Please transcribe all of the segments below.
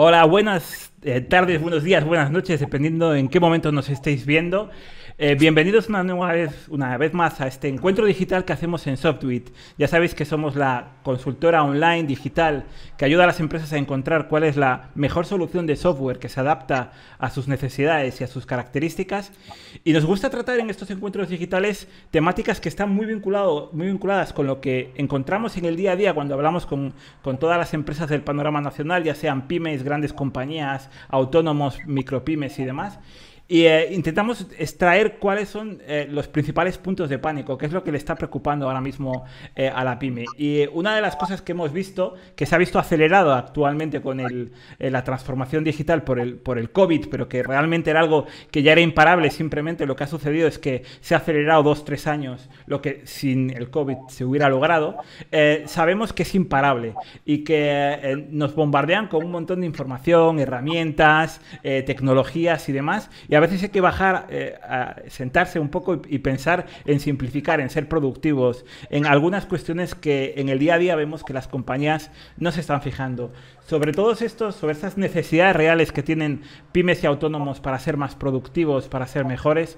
Hola, buenas eh, tardes, buenos días, buenas noches, dependiendo en qué momento nos estéis viendo. Eh, bienvenidos una nueva vez, una vez más a este encuentro digital que hacemos en Softwit. Ya sabéis que somos la consultora online digital que ayuda a las empresas a encontrar cuál es la mejor solución de software que se adapta a sus necesidades y a sus características. Y nos gusta tratar en estos encuentros digitales temáticas que están muy, vinculado, muy vinculadas con lo que encontramos en el día a día cuando hablamos con, con todas las empresas del panorama nacional, ya sean pymes, grandes compañías, autónomos, micropymes y demás. Y eh, intentamos extraer cuáles son eh, los principales puntos de pánico, qué es lo que le está preocupando ahora mismo eh, a la pyme. Y una de las cosas que hemos visto, que se ha visto acelerado actualmente con la transformación digital por el, por el COVID, pero que realmente era algo que ya era imparable, simplemente lo que ha sucedido es que se ha acelerado dos, tres años, lo que sin el COVID se hubiera logrado, sabemos que es imparable y que nos bombardean con un montón de información, herramientas, tecnologías y demás. A veces hay que bajar, eh, a sentarse un poco y, pensar en simplificar, en ser productivos, en algunas cuestiones que en el día a día vemos que las compañías no se están fijando. Sobre todos estos, sobre estas necesidades reales que tienen pymes y autónomos para ser más productivos, para ser mejores,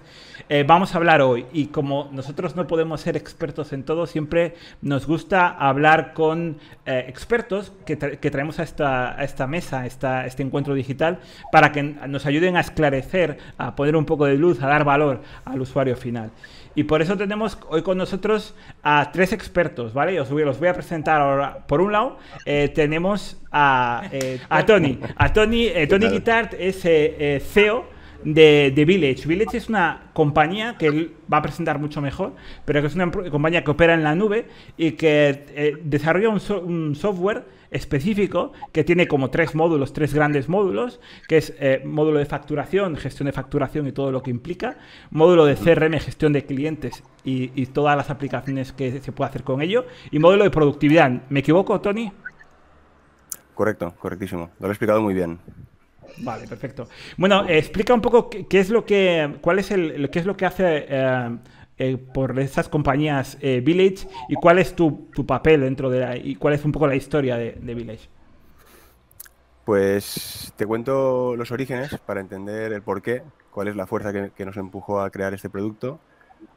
eh, vamos a hablar hoy. Y como nosotros no podemos ser expertos en todo, siempre nos gusta hablar con eh, expertos que, traemos a esta, a esta mesa, esta, este encuentro digital, para que nos ayuden a esclarecer a poner un poco de luz, a dar valor al usuario final. Y por eso tenemos hoy con nosotros a tres expertos, ¿vale? Os voy, los voy a presentar ahora. Por un lado, eh, tenemos a, eh, a, Tony. A Tony, eh, Tony Guitart es CEO de, Village. Village es una compañía que él va a presentar mucho mejor, pero que es una compañía que opera en la nube y que desarrolla un, software específico que tiene como tres módulos, tres grandes módulos, que es eh, módulo de facturación, gestión de facturación y todo lo que implica, módulo de CRM, gestión de clientes y, todas las aplicaciones que se puede hacer con ello, y módulo de productividad. ¿Me equivoco, Tony? Correcto, correctísimo. Lo he explicado muy bien. Vale, perfecto. Bueno, explica un poco qué, es lo que, cuál es el, qué es lo que hace eh, eh, por esas compañías eh, Village y cuál es tu, papel dentro de la, y cuál es un poco la historia de, Village. Pues te cuento los orígenes para entender el porqué, cuál es la fuerza que, nos empujó a crear este producto.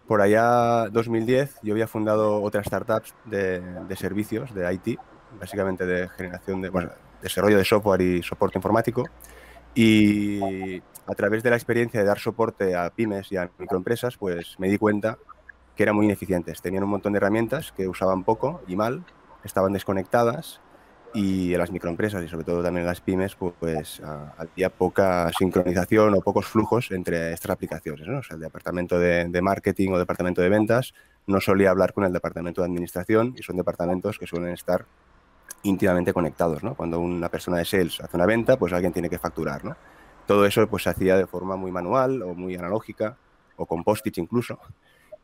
Por allá 2010 yo había fundado otras startups de, de servicios, de IT, básicamente de generación de, bueno, desarrollo de software y soporte informático. Y a través de la experiencia de dar soporte a pymes y a microempresas, pues me di cuenta que eran muy ineficientes. Tenían un montón de herramientas que usaban poco y mal, estaban desconectadas y en las microempresas y sobre todo también en las pymes, pues había poca sincronización o pocos flujos entre estas aplicaciones. ¿no? O sea, el departamento de, de, marketing o departamento de ventas no solía hablar con el departamento de administración y son departamentos que suelen estar íntimamente conectados. ¿no? Cuando una persona de sales hace una venta, pues alguien tiene que facturar. ¿no? todo eso pues se hacía de forma muy manual o muy analógica o con post-its incluso.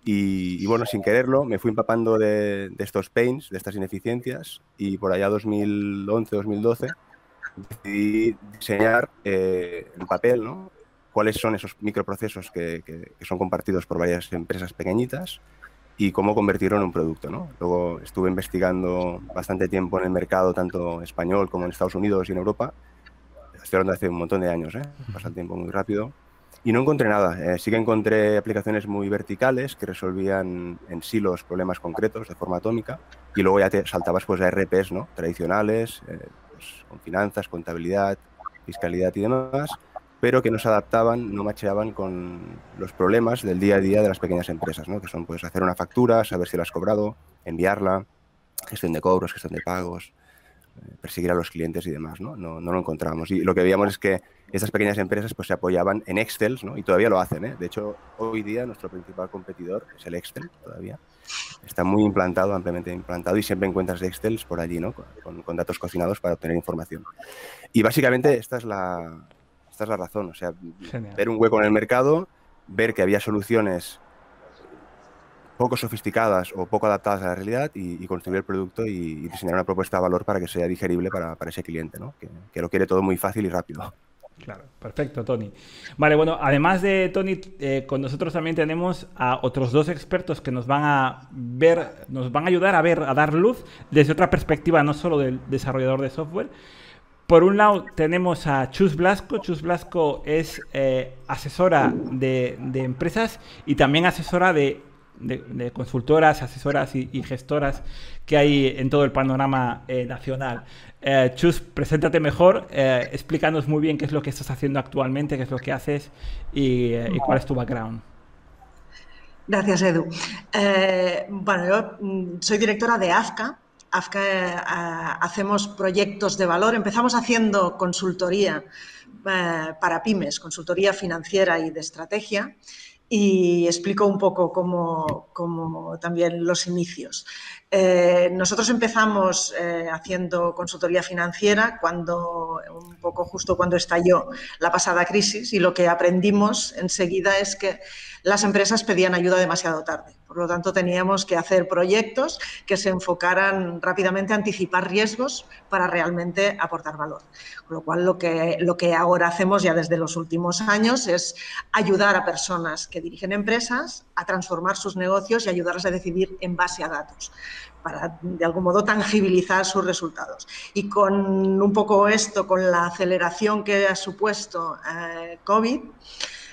Y, bueno, sin quererlo, me fui empapando de, estos pains, de estas ineficiencias, y por allá 2011-2012 decidí diseñar eh, en papel ¿no? cuáles son esos microprocesos que, que, son compartidos por varias empresas pequeñitas y cómo convertirlo en un producto. ¿no? Luego estuve investigando bastante tiempo en el mercado, tanto español como en Estados Unidos y en Europa, estoy hablando de hace un montón de años, ¿eh? pasa el tiempo muy rápido. Y no encontré nada. Eh, sí que encontré aplicaciones muy verticales que resolvían en silos problemas concretos de forma atómica y luego ya te saltabas pues, a RPs ¿no? tradicionales, eh, pues, con finanzas, contabilidad, fiscalidad y demás, pero que no adaptaban, no macheaban con los problemas del día a día de las pequeñas empresas, ¿no? que son pues, hacer una factura, saber si la has cobrado, enviarla, gestión de cobros, gestión de pagos, perseguir a los clientes y demás, ¿no? ¿no? lo encontramos. Y lo que veíamos es que estas pequeñas empresas pues, se apoyaban en Excel, ¿no? y todavía lo hacen. ¿eh? De hecho, hoy día nuestro principal competidor es el Excel, todavía. Está muy implantado, ampliamente implantado, y siempre encuentras Excel por allí, ¿no? Con, datos cocinados para obtener información. Y básicamente esta es la, esta es la razón, o sea, ver un hueco en el mercado, ver que había soluciones poco sofisticadas o poco adaptadas a la realidad y, construir el producto y, diseñar una propuesta de valor para que sea digerible para, ese cliente, ¿no? que, lo quiere todo muy fácil y rápido. Claro, perfecto, Tony. Vale, bueno, además de Tony, eh, con nosotros también tenemos a otros dos expertos que nos van a ver, nos van a ayudar a ver, a dar luz desde otra perspectiva, no solo del desarrollador de software, Por un lado tenemos a Chus Blasco. Chus Blasco es eh, asesora de, empresas y también asesora de, consultoras, asesoras y, gestoras que hay en todo el panorama eh, nacional. Eh, Chus, preséntate mejor, explícanos muy bien qué es lo que estás haciendo actualmente, qué es lo que haces y, cuál es tu background. Gracias, Edu. bueno, yo mm, soy directora de AFCA, AFCA eh, hacemos proyectos de valor. Empezamos haciendo consultoría eh, para pymes, consultoría financiera y de estrategia y explico un poco cómo, también los inicios. Eh, nosotros empezamos haciendo consultoría financiera cuando, un poco justo cuando estalló la pasada crisis y lo que aprendimos enseguida es que las empresas pedían ayuda demasiado tarde. Por lo tanto, teníamos que hacer proyectos que se enfocaran rápidamente a anticipar riesgos para realmente aportar valor. Con lo cual, lo que, lo que ahora hacemos ya desde los últimos años es ayudar a personas que dirigen empresas a transformar sus negocios y ayudarles a decidir en base a datos para de algún modo tangibilizar sus resultados. Y con un poco esto, con la aceleración que ha supuesto eh, COVID,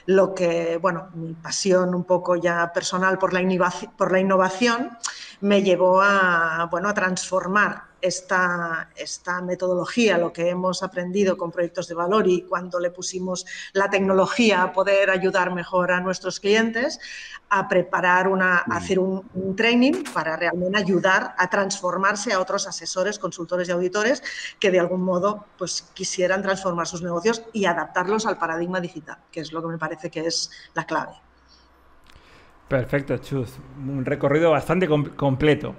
lo que, bueno, mi pasión un poco ya personal por la, innovación, por la innovación me llevó a, bueno, a transformar esta, esta metodología, lo que hemos aprendido con proyectos de valor y cuando le pusimos la tecnología a poder ayudar mejor a nuestros clientes, a preparar una, a hacer un, training para realmente ayudar a transformarse a otros asesores, consultores y auditores que de algún modo pues, quisieran transformar sus negocios y adaptarlos al paradigma digital, que es lo que me parece que es la clave. Perfecto, Chus. Un recorrido bastante completo.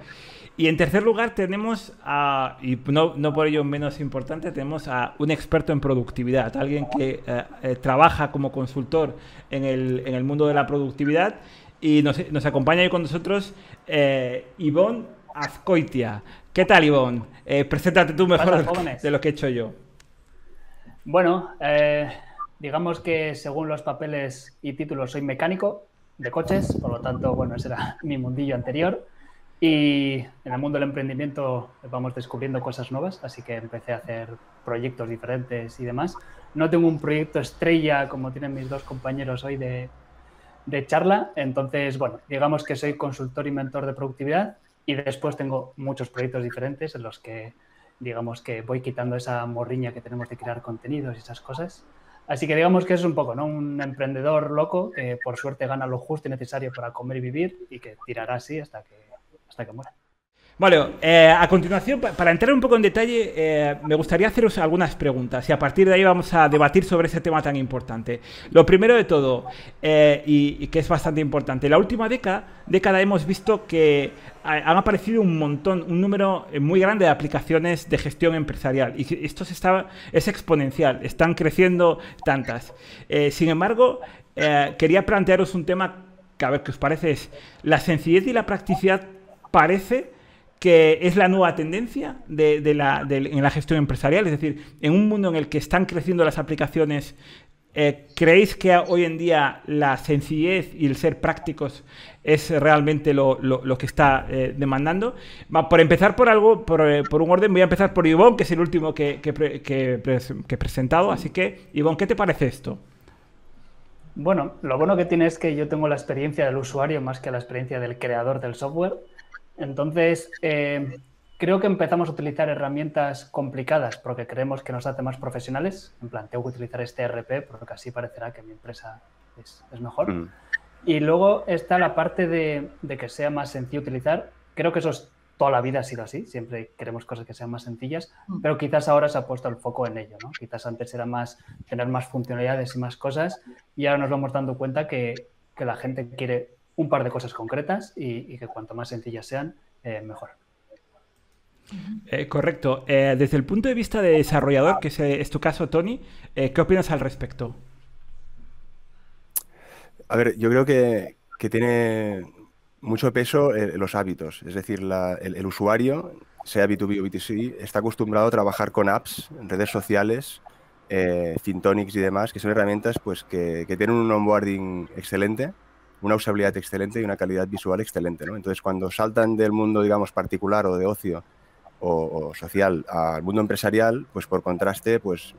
Y en tercer lugar tenemos a, y no, no, por ello menos importante, tenemos a un experto en productividad, alguien que eh, eh, trabaja como consultor en el, en el, mundo de la productividad y nos, nos acompaña hoy con nosotros eh, Ivonne Azcoitia. ¿Qué tal, Ivonne? Eh, preséntate tú mejor de lo que he hecho yo. Bueno, digamos que según los papeles y títulos soy mecánico, de coches, por lo tanto, bueno, ese era mi mundillo anterior. Y en el mundo del emprendimiento vamos descubriendo cosas nuevas, así que empecé a hacer proyectos diferentes y demás. No tengo un proyecto estrella como tienen mis dos compañeros hoy de, de charla, entonces, bueno, digamos que soy consultor y mentor de productividad y después tengo muchos proyectos diferentes en los que, digamos que voy quitando esa morriña que tenemos de crear contenidos y esas cosas Así que digamos que es un poco, ¿no? Un emprendedor loco que por suerte gana lo justo y necesario para comer y vivir y que tirará así hasta que, hasta que muera. Bueno, eh, a continuación, para entrar un poco en detalle, eh, me gustaría haceros algunas preguntas y a partir de ahí vamos a debatir sobre ese tema tan importante. Lo primero de todo, eh, y, que es bastante importante, la última década, década hemos visto que han aparecido un montón, un número muy grande de aplicaciones de gestión empresarial y esto se está, es exponencial, están creciendo tantas. sin embargo, quería plantearos un tema que a ver qué os parece, es la sencillez y la practicidad parece que es la nueva tendencia en la gestión empresarial. Es decir, en un mundo en el que están creciendo las aplicaciones, eh, ¿creéis que hoy en día la sencillez y el ser prácticos es realmente lo, que está eh, demandando? por empezar por algo, eh, por, un orden, voy a empezar por Ivonne, que es el último que, que he presentado. Así que, Ivonne, ¿qué te parece esto? Bueno, lo bueno que tiene es que yo tengo la experiencia del usuario más que la experiencia del creador del software. Entonces, eh, creo que empezamos a utilizar herramientas complicadas porque creemos que nos hace más profesionales. En plan, tengo que utilizar este RP porque así parecerá que mi empresa es, mejor. Mm. Y luego está la parte de, que sea más sencillo utilizar. Creo que eso es toda la vida ha sido así, siempre queremos cosas que sean más sencillas, mm. pero quizás ahora se ha puesto el foco en ello, ¿no? Quizás antes era más tener más funcionalidades y más cosas y ahora nos vamos dando cuenta que, que la gente quiere un par de cosas concretas y, que cuanto más sencillas sean, eh, mejor. Eh, correcto. Eh, desde el punto de vista de desarrollador, que es, tu caso, Tony, ¿qué opinas al respecto? A ver, yo creo que, tiene mucho peso los hábitos. Es decir, el, usuario, sea B2B o B2C, está acostumbrado a trabajar con apps, redes sociales, eh, Fintonics y demás, que son herramientas pues, que, que tienen un onboarding excelente una usabilidad excelente y una calidad visual excelente. ¿no? Entonces, cuando saltan del mundo, digamos, particular o de ocio o, social al mundo empresarial, pues por contraste, pues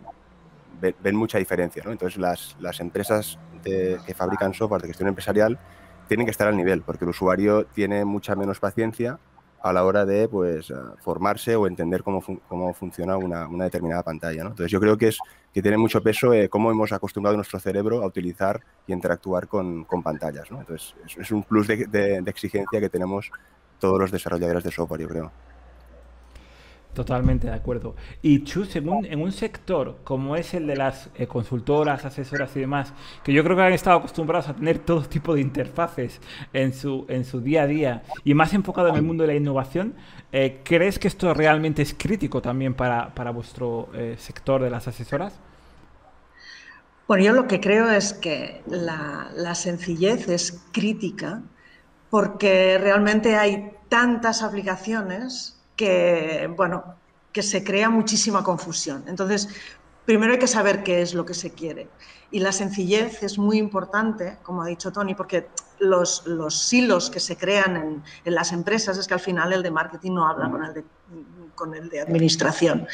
ven, mucha diferencia. ¿no? Entonces las, las empresas que fabrican software de gestión empresarial tienen que estar al nivel, porque el usuario tiene mucha menos paciencia a la hora de pues, eh, formarse o entender cómo, cómo funciona una, una, determinada pantalla. Entonces yo creo que, es, que tiene mucho peso eh, cómo hemos acostumbrado nuestro cerebro a utilizar y interactuar con, con pantallas. Entonces es, un plus de, de exigencia que tenemos todos los desarrolladores de software, yo creo. Totalmente de acuerdo. Y Chu, según en un sector como es el de las eh, consultoras, asesoras y demás, que yo creo que han estado acostumbrados a tener todo tipo de interfaces en su, en su día a día y más enfocado en el mundo de la innovación, eh, ¿crees que esto realmente es crítico también para, vuestro eh, sector de las asesoras? Bueno, yo lo que creo es que la sencillez es crítica porque realmente hay tantas aplicaciones que, bueno, que se crea muchísima confusión. Entonces, primero hay que saber qué es lo que se quiere. Y la sencillez es muy importante, como ha dicho Tony, porque los, los silos que se crean en, en, las empresas es que al final el de marketing no habla con el de, con el de administración.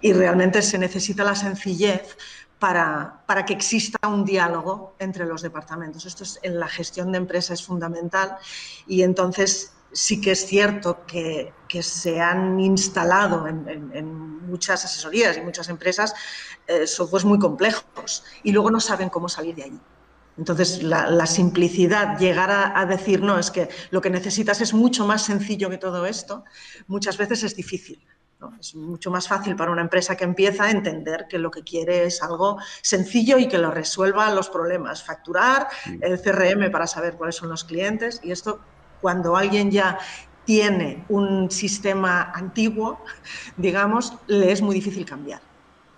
Y realmente se necesita la sencillez para, para, que exista un diálogo entre los departamentos. Esto es, en la gestión de empresa es fundamental y entonces sí que es cierto que, se han instalado en, muchas asesorías y muchas empresas eh, softwares muy complejos y luego no saben cómo salir de allí. Entonces, la, simplicidad, llegar a, decir, no, es que lo que necesitas es mucho más sencillo que todo esto, muchas veces es difícil. Es mucho más fácil para una empresa que empieza a entender que lo que quiere es algo sencillo y que lo resuelva los problemas. Facturar, el CRM para saber cuáles son los clientes y esto cuando alguien ya tiene un sistema antiguo, digamos, le es muy difícil cambiar.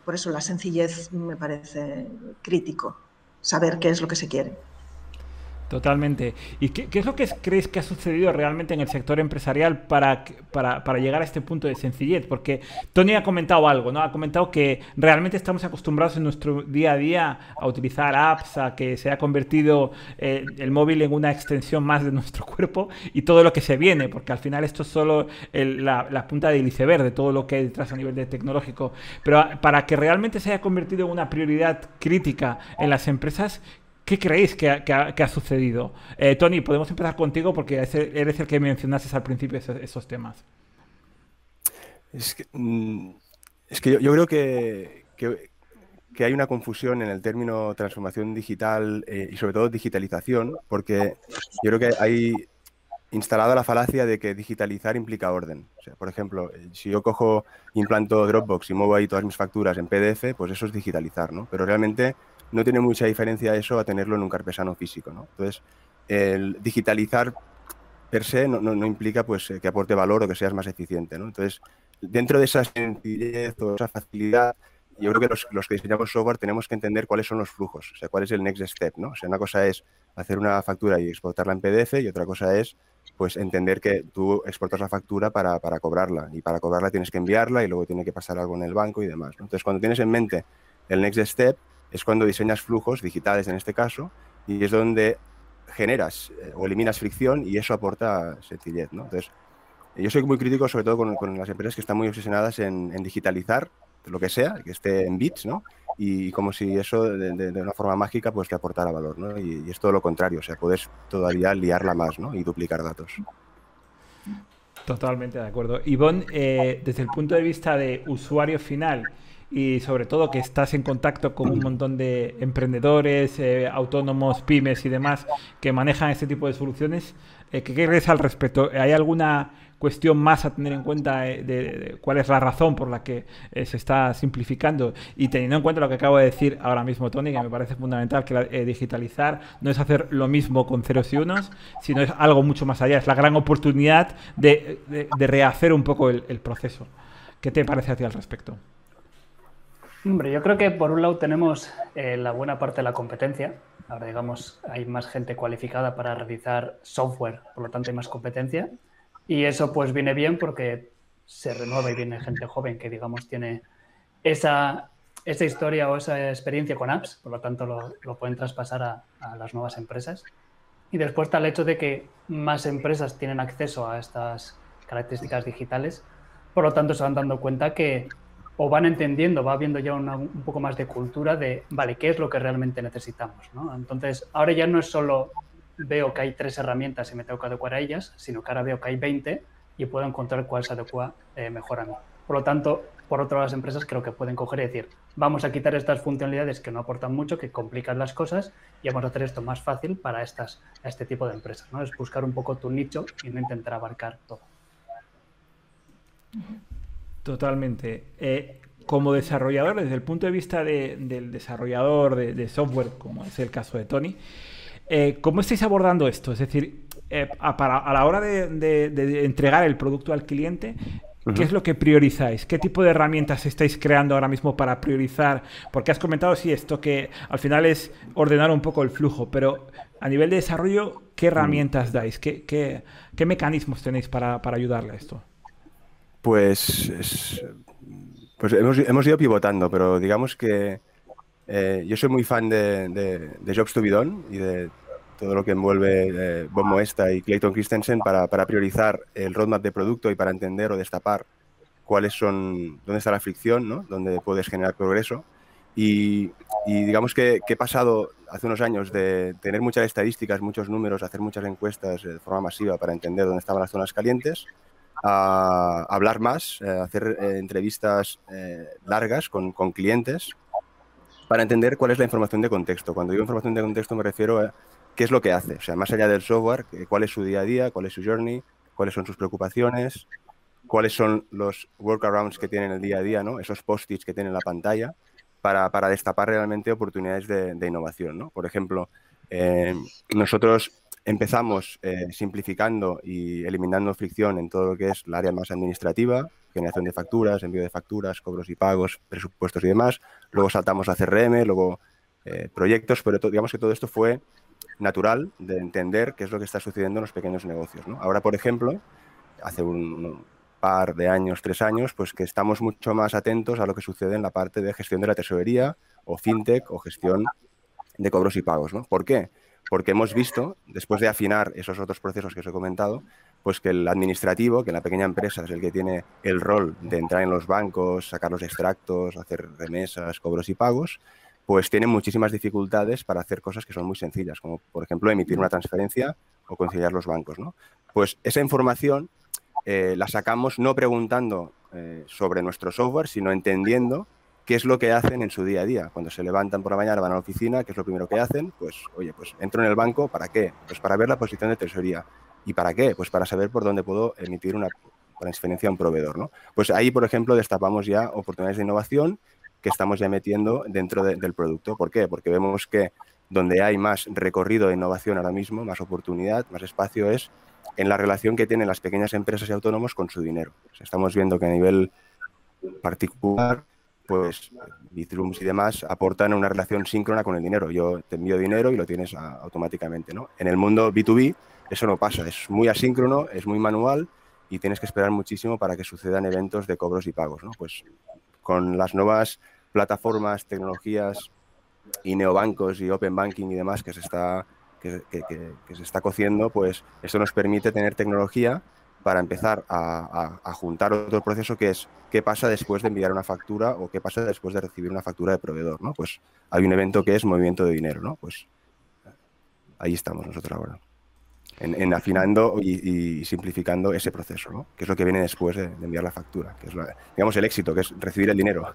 Por eso la sencillez me parece crítico, saber qué es lo que se quiere. Totalmente. ¿Y qué, es lo que crees que ha sucedido realmente en el sector empresarial para, para, llegar a este punto de sencillez? Porque Tony ha comentado algo, ¿no? Ha comentado que realmente estamos acostumbrados en nuestro día a día a utilizar apps, a que se ha convertido eh, el móvil en una extensión más de nuestro cuerpo y todo lo que se viene, porque al final esto es solo la, la, punta del iceberg de todo lo que hay detrás a nivel de tecnológico. Pero para que realmente se haya convertido en una prioridad crítica en las empresas, ¿Qué creéis que ha, sucedido? Eh, Tony, podemos empezar contigo porque eres el que mencionaste al principio esos, temas. Es que, mm, yo, creo que, hay una confusión en el término transformación digital eh, y sobre todo digitalización, porque yo creo que hay instalada la falacia de que digitalizar implica orden. por ejemplo, si yo cojo, implanto Dropbox y muevo ahí todas mis facturas en PDF, pues eso es digitalizar, ¿no? Pero realmente no tiene mucha diferencia eso a tenerlo en un carpesano físico. ¿no? Entonces, el digitalizar per se no, implica pues, que aporte valor o que seas más eficiente. ¿no? Entonces, dentro de esa sencillez o esa facilidad, yo creo que los, que diseñamos software tenemos que entender cuáles son los flujos, o sea, cuál es el next step. ¿no? O sea, una cosa es hacer una factura y exportarla en PDF y otra cosa es pues entender que tú exportas la factura para, para cobrarla y para cobrarla tienes que enviarla y luego tiene que pasar algo en el banco y demás. Entonces, cuando tienes en mente el next step, es cuando diseñas flujos digitales en este caso y es donde generas eh, o eliminas fricción y eso aporta sencillez. ¿no? Entonces, yo soy muy crítico sobre todo con, las empresas que están muy obsesionadas en, digitalizar lo que sea, que esté en bits, ¿no? Y como si eso de, una forma mágica pues te aportara valor, ¿no? Y, es todo lo contrario, o sea, puedes todavía liarla más, ¿no? Y duplicar datos. Totalmente de acuerdo. Ivonne, eh, desde el punto de vista de usuario final, y sobre todo que estás en contacto con un montón de emprendedores, eh, autónomos, pymes y demás que manejan este tipo de soluciones. Eh, ¿Qué crees al respecto? ¿Hay alguna cuestión más a tener en cuenta eh, de, cuál es la razón por la que se está simplificando? Y teniendo en cuenta lo que acabo de decir ahora mismo, Tony, que me parece fundamental que digitalizar no es hacer lo mismo con ceros y unos, sino es algo mucho más allá. Es la gran oportunidad de, rehacer un poco el, el proceso. ¿Qué te parece a ti al respecto? Hombre, yo creo que por un lado tenemos eh, la buena parte de la competencia. Ahora, digamos, hay más gente cualificada para realizar software, por lo tanto hay más competencia. Y eso pues viene bien porque se renueva y viene gente joven que, digamos, tiene esa, esa historia o esa experiencia con apps, por lo tanto lo, pueden traspasar a, a, las nuevas empresas. Y después está el hecho de que más empresas tienen acceso a estas características digitales, Por lo tanto, se van dando cuenta que o van entendiendo, va habiendo ya un poco más de cultura de, vale, ¿qué es lo que realmente necesitamos? Entonces, ahora ya no es solo veo que hay tres herramientas y me tengo que adecuar a ellas, sino que ahora veo que hay 20 y puedo encontrar cuál se adecua eh, mejor a mí. Por lo tanto, por otro lado, las empresas creo que pueden coger y decir, vamos a quitar estas funcionalidades que no aportan mucho, que complican las cosas y vamos a hacer esto más fácil para estas, este tipo de empresas. ¿no? Es buscar un poco tu nicho y no intentar abarcar todo. Totalmente. Eh, como desarrollador, desde el punto de vista del desarrollador de, software, como es el caso de Tony, eh, ¿cómo estáis abordando esto? Es decir, eh, a, la hora de, entregar el producto al cliente, ¿Qué es lo que priorizáis? ¿Qué tipo de herramientas estáis creando ahora mismo para priorizar? Porque has comentado, sí, esto que al final es ordenar un poco el flujo, pero a nivel de desarrollo, ¿qué herramientas dais? ¿Qué, qué, mecanismos tenéis para, ayudarle a esto? Pues, pues hemos, ido pivotando, pero digamos que eh, yo soy muy fan de, de, Jobs to be done y de todo lo que envuelve eh, Bob Moesta y Clayton Christensen para, para, priorizar el roadmap de producto y para entender o destapar cuáles son, dónde está la fricción, ¿no? dónde puedes generar progreso. Y, digamos que, he pasado hace unos años de tener muchas estadísticas, muchos números, hacer muchas encuestas de forma masiva para entender dónde estaban las zonas calientes, a hablar más, a hacer eh, entrevistas eh, largas con, con, clientes para entender cuál es la información de contexto. Cuando digo información de contexto me refiero a qué es lo que hace, o sea, más allá del software, cuál es su día a día, cuál es su journey, cuáles son sus preocupaciones, cuáles son los workarounds que tienen el día a día, ¿no? esos post-its que tienen en la pantalla, para, para destapar realmente oportunidades de, innovación. ¿no? Por ejemplo, eh, nosotros empezamos eh, simplificando y eliminando fricción en todo lo que es el área más administrativa, generación de facturas, envío de facturas, cobros y pagos, presupuestos y demás. Luego saltamos a CRM, luego eh, proyectos, pero digamos que todo esto fue natural de entender qué es lo que está sucediendo en los pequeños negocios. Ahora, por ejemplo, hace un, par de años, tres años, pues que estamos mucho más atentos a lo que sucede en la parte de gestión de la tesorería o fintech o gestión de cobros y pagos. ¿Por qué? Porque hemos visto, después de afinar esos otros procesos que os he comentado, pues que el administrativo, que la pequeña empresa es el que tiene el rol de entrar en los bancos, sacar los extractos, hacer remesas, cobros y pagos, pues tienen muchísimas dificultades para hacer cosas que son muy sencillas, como por ejemplo emitir una transferencia o conciliar los bancos. ¿no? Pues esa información eh, la sacamos no preguntando eh, sobre nuestro software, sino entendiendo qué es lo que hacen en su día a día. Cuando se levantan por la mañana, van a la oficina, ¿qué es lo primero que hacen? Pues, oye, pues entro en el banco, ¿para qué? Pues para ver la posición de tesorería. ¿Y para qué? Pues para saber por dónde puedo emitir una transferencia a un proveedor, ¿no? Pues ahí, por ejemplo, destapamos ya oportunidades de innovación que estamos ya metiendo dentro del producto. ¿Por qué? Porque vemos que donde hay más recorrido de innovación ahora mismo, más oportunidad, más espacio es en la relación que tienen las pequeñas empresas y autónomos con su dinero. estamos viendo que a nivel particular, pues Bithrooms y demás aportan una relación síncrona con el dinero. Yo te envío dinero y lo tienes automáticamente. ¿no? En el mundo B2B eso no pasa, es muy asíncrono, es muy manual y tienes que esperar muchísimo para que sucedan eventos de cobros y pagos. Pues con las nuevas plataformas, tecnologías y neobancos y open banking y demás que se está, que, se está cociendo, pues esto nos permite tener tecnología para empezar a, juntar otro proceso que es qué pasa después de enviar una factura o qué pasa después de recibir una factura de proveedor, ¿no? Pues hay un evento que es movimiento de dinero, ¿no? Pues ahí estamos nosotros ahora en, afinando y, simplificando ese proceso, ¿no? que es lo que viene después de, enviar la factura, que es digamos el éxito, que es recibir el dinero.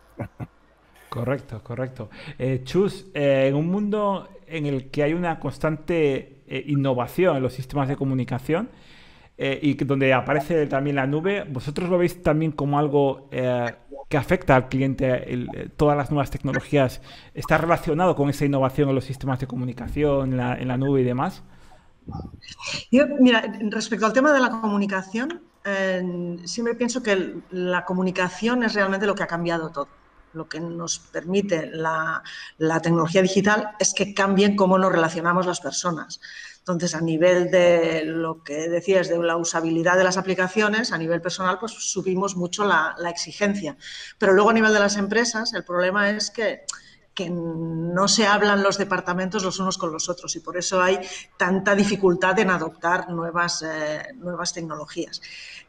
Correcto, correcto. Eh, Chus, eh, en un mundo en el que hay una constante eh, innovación en los sistemas de comunicación y donde aparece también la nube, ¿vosotros lo veis también como algo que afecta al cliente? todas las nuevas tecnologías, ¿está relacionado con esa innovación en los sistemas de comunicación, en la nube y demás? Yo, mira, respecto al tema de la comunicación, siempre pienso que la comunicación es realmente lo que ha cambiado todo. Lo que nos permite la, tecnología digital es que cambien cómo nos relacionamos las personas. Entonces, a nivel de lo que decías de la usabilidad de las aplicaciones, a nivel personal, pues subimos mucho la, exigencia. Pero luego a nivel de las empresas, el problema es que no se hablan los departamentos los unos con los otros y por eso hay tanta dificultad en adoptar nuevas, eh, tecnologías.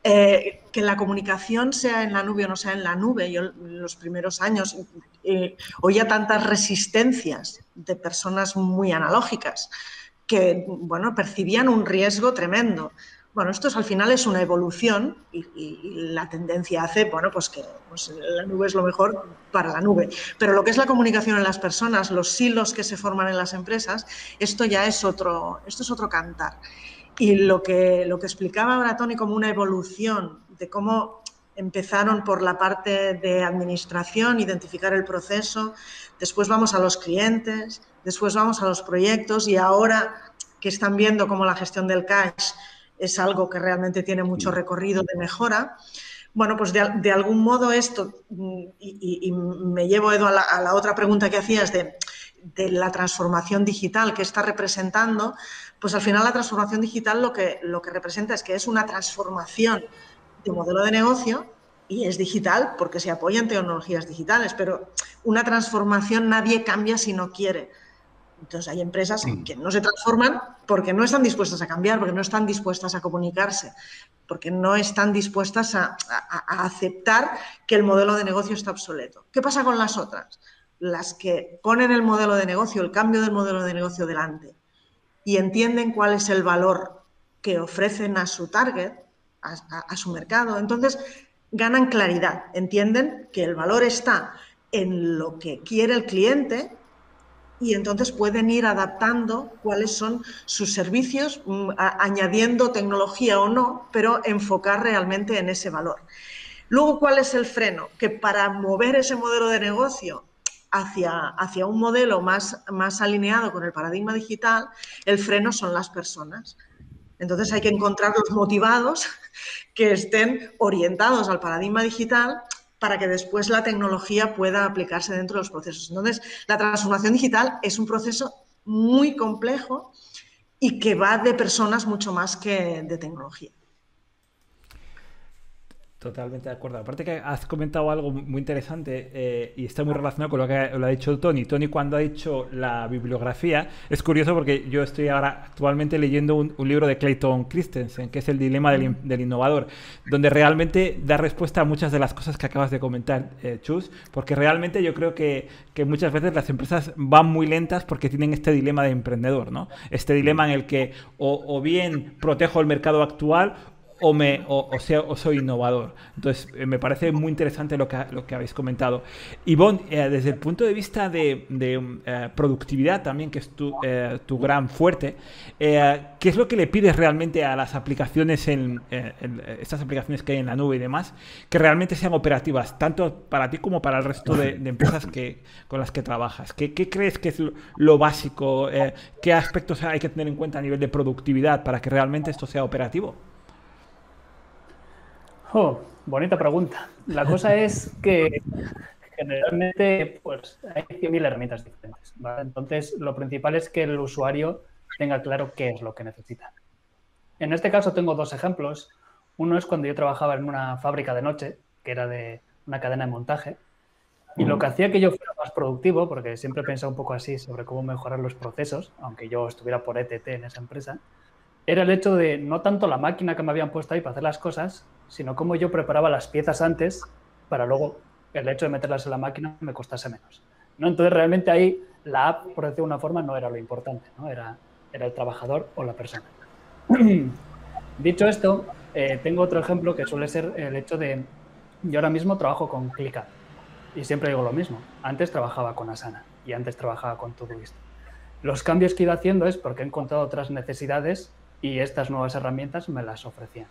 Eh, que la comunicación sea en la nube o no sea en la nube, yo en los primeros años eh, oía tantas resistencias de personas muy analógicas que bueno, percibían un riesgo tremendo. Bueno, esto es, al final es una evolución y, la tendencia hace, bueno, pues que pues, la nube es lo mejor para la nube. Pero lo que es la comunicación en las personas, los silos que se forman en las empresas, esto ya es otro, esto es otro cantar. Y lo que, lo que explicaba ahora Tony como una evolución de cómo empezaron por la parte de administración, identificar el proceso, después vamos a los clientes, después vamos a los proyectos y ahora que están viendo cómo la gestión del cash es algo que realmente tiene mucho recorrido de mejora. Bueno, pues de, algún modo esto, mm, y, me llevo, Edu, a la, otra pregunta que hacías de, de, la transformación digital que está representando, pues al final la transformación digital lo que, lo que representa es que es una transformación de modelo de negocio y es digital porque se apoya en tecnologías digitales, pero una transformación nadie cambia si no quiere. Entonces hay empresas que no se transforman porque no están dispuestas a cambiar, porque no están dispuestas a comunicarse, porque no están dispuestas a, aceptar que el modelo de negocio está obsoleto. ¿Qué pasa con las otras? Las que ponen el modelo de negocio, el cambio del modelo de negocio delante y entienden cuál es el valor que ofrecen a su target, a su mercado. Entonces ganan claridad, entienden que el valor está en lo que quiere el cliente y entonces pueden ir adaptando cuáles son sus servicios, mm, añadiendo tecnología o no, pero enfocar realmente en ese valor. Luego, ¿cuál es el freno? Que para mover ese modelo de negocio hacia, hacia un modelo más, más alineado con el paradigma digital, el freno son las personas. Entonces hay que encontrar los motivados que estén orientados al paradigma digital para que después la tecnología pueda aplicarse dentro de los procesos. Entonces, la transformación digital es un proceso muy complejo y que va de personas mucho más que de tecnología. Totalmente de acuerdo. Aparte que has comentado algo muy interesante eh, y está muy relacionado con lo que lo ha dicho Tony. Tony cuando ha hecho la bibliografía, es curioso porque yo estoy ahora actualmente leyendo un, libro de Clayton Christensen, que es El dilema del, innovador, donde realmente da respuesta a muchas de las cosas que acabas de comentar, eh, Chus, porque realmente yo creo que, que, muchas veces las empresas van muy lentas porque tienen este dilema de emprendedor, ¿no? Este dilema en el que o, o bien protejo el mercado actual o, me, o, sea, o soy innovador. Entonces, eh, me parece muy interesante lo que, lo que habéis comentado. Ivonne, eh, desde el punto de vista de, eh, productividad también, que es tu, tu gran fuerte, ¿qué es lo que le pides realmente a las aplicaciones, en, estas aplicaciones que hay en la nube y demás, que realmente sean operativas, tanto para ti como para el resto de, empresas que, con las que trabajas? ¿Qué, qué crees que es lo, básico? ¿Qué aspectos hay que tener en cuenta a nivel de productividad para que realmente esto sea operativo? Oh, bonita pregunta. La cosa es que generalmente pues, hay mil herramientas diferentes. Entonces, lo principal es que el usuario tenga claro qué es lo que necesita. En este caso tengo dos ejemplos. Uno es cuando yo trabajaba en una fábrica de noche, que era de una cadena de montaje, y lo que hacía que yo fuera más productivo, porque siempre he pensado un poco así sobre cómo mejorar los procesos, aunque yo estuviera por ETT en esa empresa, era el hecho de no tanto la máquina que me habían puesto ahí para hacer las cosas, sino cómo yo preparaba las piezas antes para luego el hecho de meterlas en la máquina me costase menos. ¿no? Entonces realmente ahí la app, por decir de una forma, no era lo importante, ¿no? era, era el trabajador o la persona. Dicho esto, eh, tengo otro ejemplo que suele ser el hecho de, yo ahora mismo trabajo con ClickUp y siempre digo lo mismo, antes trabajaba con Asana y antes trabajaba con Todoist. Los cambios que ido haciendo es porque he encontrado otras necesidades y estas nuevas herramientas me las ofrecían.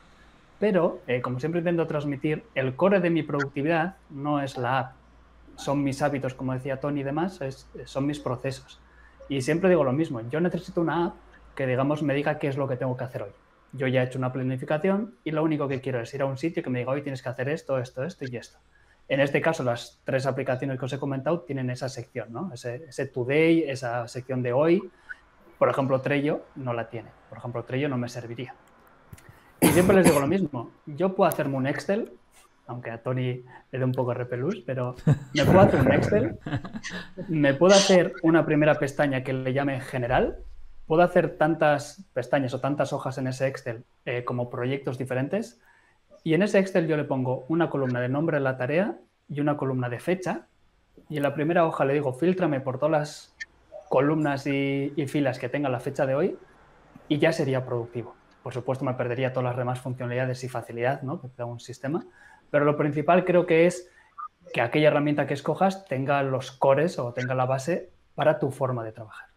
Pero, eh, como siempre intento transmitir, el core de mi productividad no es la app, son mis hábitos, como decía Tony y demás, son mis procesos. Y siempre digo lo mismo, yo necesito una app que, digamos, me diga qué es lo que tengo que hacer hoy. Yo ya he hecho una planificación y lo único que quiero es ir a un sitio que me diga, hoy tienes que hacer esto, esto, esto y esto. En este caso, las tres aplicaciones que os he comentado tienen esa sección, ¿no? Ese, ese today, esa sección de hoy, por ejemplo, Trello no la tiene. Por ejemplo, Trello no me serviría. Siempre les digo lo mismo. Yo puedo hacerme un Excel aunque a Tony le dé un poco repelús, pero me puedo hacer un Excel, me puedo hacer una primera pestaña que le llame general, puedo hacer tantas pestañas o tantas hojas en ese Excel eh, como proyectos diferentes y en ese Excel yo le pongo una columna de nombre de la tarea y una columna de fecha y en la primera hoja le digo filtrame por todas las columnas y, y filas que tenga la fecha de hoy y ya sería productivo. Por supuesto me perdería todas las demás funcionalidades y facilidad ¿no? que te da un sistema, pero lo principal creo que es que aquella herramienta que escojas tenga los cores o tenga la base para tu forma de trabajar.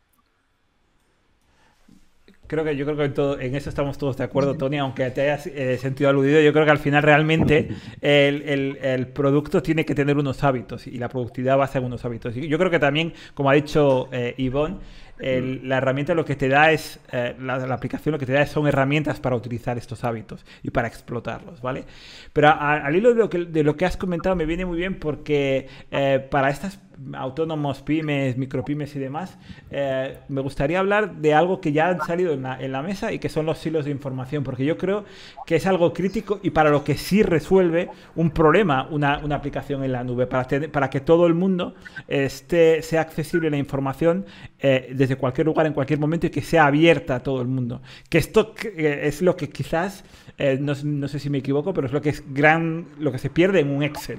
Creo que yo creo que en, todo, en eso estamos todos de acuerdo, Tony, aunque te hayas eh, sentido aludido, yo creo que al final realmente el, el, el, producto tiene que tener unos hábitos y la productividad va a ser unos hábitos. Y yo creo que también, como ha dicho eh, Ivonne, el, la herramienta lo que te da es, eh, la, la, aplicación lo que te da son herramientas para utilizar estos hábitos y para explotarlos, ¿vale? Pero a, al hilo de lo, que, de lo que has comentado me viene muy bien porque eh, para estas autónomos, pymes, micropymes y demás, eh, me gustaría hablar de algo que ya han salido en la, mesa y que son los hilos de información, porque yo creo que es algo crítico y para lo que sí resuelve un problema una, una aplicación en la nube, para, para que todo el mundo esté, sea accesible la información eh, desde cualquier lugar, en cualquier momento y que sea abierta a todo el mundo. Que esto es lo que quizás, eh, no, no sé si me equivoco, pero es lo que es gran, lo que se pierde en un Excel.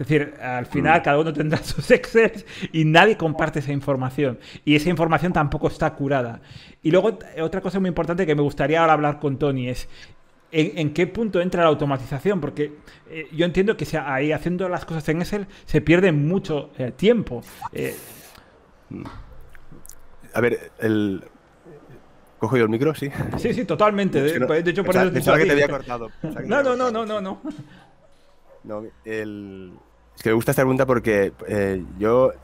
Es decir, al final mm. cada uno tendrá sus Excel y nadie comparte esa información. Y esa información tampoco está curada. Y luego, otra cosa muy importante que me gustaría ahora hablar con Tony es, ¿En, ¿En, qué punto entra la automatización? Porque eh, yo entiendo que sea, ahí haciendo las cosas en Excel se pierde mucho eh, tiempo. Eh... A ver, el... ¿Cojo yo el micro? Sí. Sí, sí, totalmente. De, no, de hecho, por pensaba, eso pensaba que te había cortado. No, no, no, no, no, no. No, el... Es que me gusta esta pregunta porque eh, yo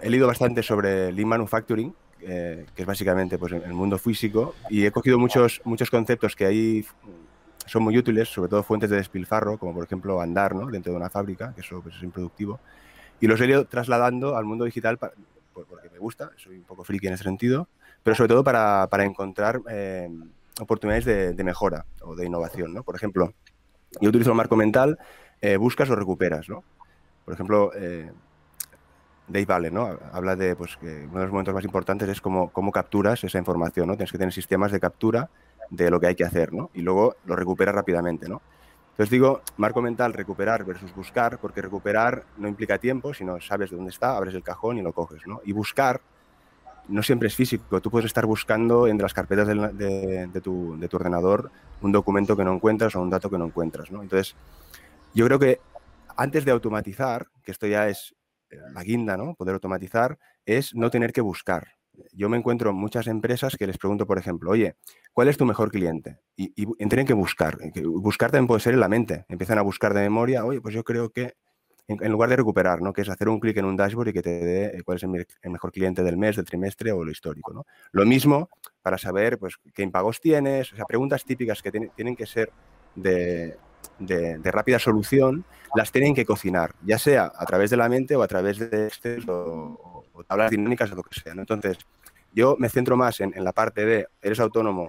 he leído bastante sobre Lean Manufacturing, eh, que es básicamente pues, el mundo físico, y he cogido muchos, muchos conceptos que ahí son muy útiles, sobre todo fuentes de despilfarro, como por ejemplo andar ¿no? dentro de una fábrica, que eso pues, es improductivo, y los he ido trasladando al mundo digital para, porque me gusta, soy un poco friki en ese sentido, pero sobre todo para, para encontrar eh, oportunidades de, de, mejora o de innovación. ¿no? Por ejemplo, yo utilizo el marco mental, eh, buscas o recuperas, ¿no? Por ejemplo, eh, Dave Allen, ¿no? Habla de pues, que uno de los momentos más importantes es cómo, cómo capturas esa información, ¿no? Tienes que tener sistemas de captura de lo que hay que hacer, ¿no? Y luego lo recuperas rápidamente, ¿no? Entonces digo, marco mental, recuperar versus buscar, porque recuperar no implica tiempo, sino sabes dónde está, abres el cajón y lo coges, ¿no? Y buscar no siempre es físico, tú puedes estar buscando entre las carpetas de, de, de, tu, de tu ordenador un documento que no encuentras o un dato que no encuentras, ¿no? Entonces, yo creo que antes de automatizar, que esto ya es eh, la guinda, ¿no? Poder automatizar, es no tener que buscar. Yo me encuentro en muchas empresas que les pregunto, por ejemplo, oye, ¿cuál es tu mejor cliente? Y, tienen que buscar. Buscar también puede ser en la mente. Empiezan a buscar de memoria, oye, pues yo creo que en, lugar de recuperar, ¿no? Que es hacer un clic en un dashboard y que te dé eh, cuál es el, mejor cliente del mes, del trimestre o lo histórico, ¿no? Lo mismo para saber, pues, qué impagos tienes, o sea, preguntas típicas que tienen que ser de, de, de, rápida solución, las tienen que cocinar, ya sea a través de la mente o a través de Excel o, o tablas dinámicas o lo que sea. ¿no? Entonces, yo me centro más en, en, la parte de, eres autónomo,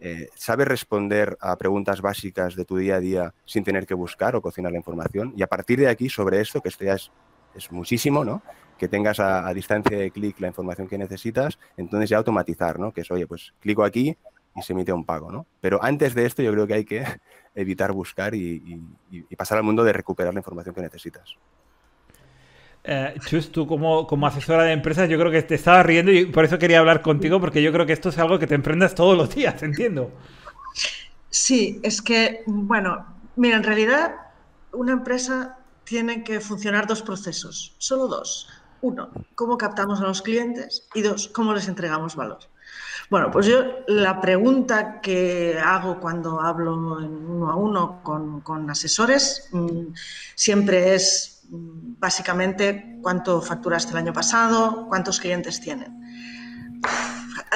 eh, sabes responder a preguntas básicas de tu día a día sin tener que buscar o cocinar la información. Y a partir de aquí, sobre esto, que esto ya es, es muchísimo, ¿no? que tengas a, a distancia de clic la información que necesitas, entonces ya automatizar, ¿no? que es, oye, pues clico aquí y se emite un pago. ¿no? Pero antes de esto yo creo que hay que evitar buscar y, y, y, pasar al mundo de recuperar la información que necesitas. Eh, Chus, tú como, como, asesora de empresas, yo creo que te estaba riendo y por eso quería hablar contigo, porque yo creo que esto es algo que te emprendas todos los días, entiendo. Sí, es que, bueno, mira, en realidad una empresa tiene que funcionar dos procesos, solo dos. Uno, cómo captamos a los clientes y dos, cómo les entregamos valor. Bueno, pues yo la pregunta que hago cuando hablo uno a uno con, con asesores mmm, siempre es mmm, básicamente cuánto facturaste el año pasado, cuántos clientes tienen.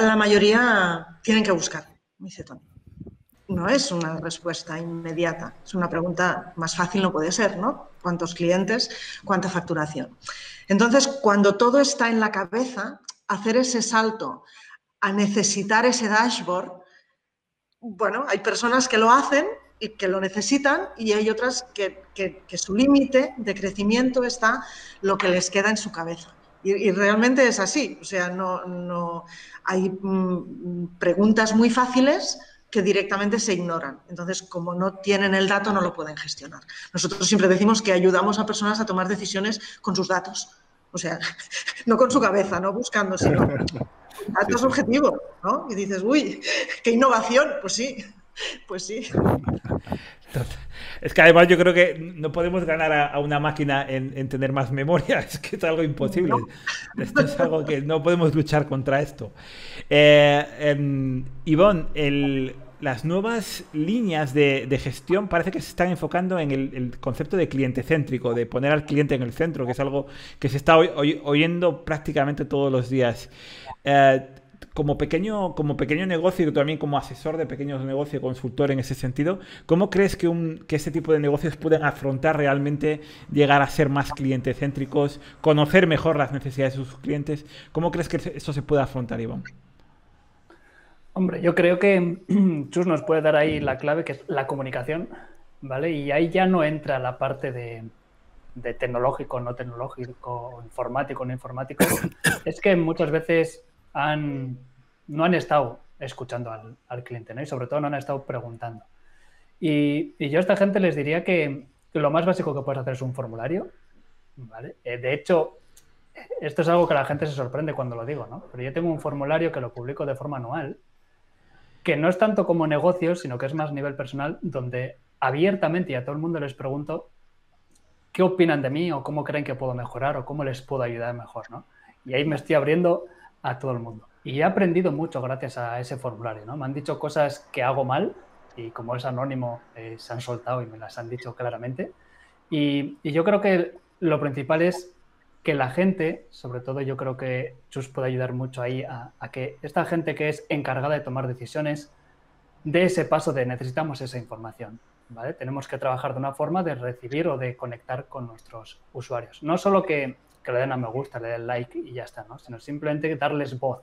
La mayoría tienen que buscar, me dice Tony. No es una respuesta inmediata, es una pregunta más fácil, no puede ser, ¿no? ¿Cuántos clientes, cuánta facturación? Entonces, cuando todo está en la cabeza, hacer ese salto a necesitar ese dashboard, bueno, hay personas que lo hacen que lo necesitan y hay otras que, su límite de crecimiento está lo que les queda en su cabeza. Y, realmente es así, o sea, no, no hay mm, preguntas muy fáciles que directamente se ignoran. Entonces, como no tienen el dato, no lo pueden gestionar. Nosotros siempre decimos que ayudamos a personas a tomar decisiones con sus datos. O sea, no con su cabeza, no buscando, sino datos objetivos, ¿no? Y dices, uy, qué innovación. Pues sí, pues sí. Es que además yo creo que no podemos ganar a, una máquina en, tener más memoria, es que es algo imposible. Esto es algo que no podemos luchar contra esto. Eh, em, Ivonne, las nuevas líneas de, gestión parece que se están enfocando en el, concepto de cliente céntrico, de poner al cliente en el centro, que es algo que se está oyendo prácticamente todos los días. Eh, como pequeño, como pequeño negocio y también como asesor de pequeños negocios, consultor en ese sentido, ¿cómo crees que, este tipo de negocios pueden afrontar realmente llegar a ser más cliente céntricos, conocer mejor las necesidades de sus clientes? ¿Cómo crees que eso se puede afrontar, Iván? Hombre, yo creo que Chus nos puede dar ahí la clave, que es la comunicación, ¿vale? Y ahí ya no entra la parte de, de tecnológico, no tecnológico, informático, no informático. es que muchas veces han, no han estado escuchando al, cliente, ¿no? Y sobre todo no han estado preguntando. Y, yo a esta gente les diría que lo más básico que puedes hacer es un formulario, ¿vale? Eh, de hecho, esto es algo que la gente se sorprende cuando lo digo, ¿no? Pero yo tengo un formulario que lo publico de forma anual, que no es tanto como negocio, sino que es más nivel personal, donde abiertamente y a todo el mundo les pregunto qué opinan de mí o cómo creen que puedo mejorar o cómo les puedo ayudar mejor, ¿no? Y ahí me estoy abriendo a todo el mundo. Y he aprendido mucho gracias a ese formulario, ¿no? Me han dicho cosas que hago mal y como es anónimo eh, se han soltado y me las han dicho claramente. Y, yo creo que lo principal es que la gente, sobre todo yo creo que Chus puede ayudar mucho ahí a, que esta gente que es encargada de tomar decisiones dé ese paso de necesitamos esa información. ¿vale? Tenemos que trabajar de una forma de recibir o de conectar con nuestros usuarios. No solo que que le den a me gusta, le den like y ya está, ¿no? Sino simplemente darles voz,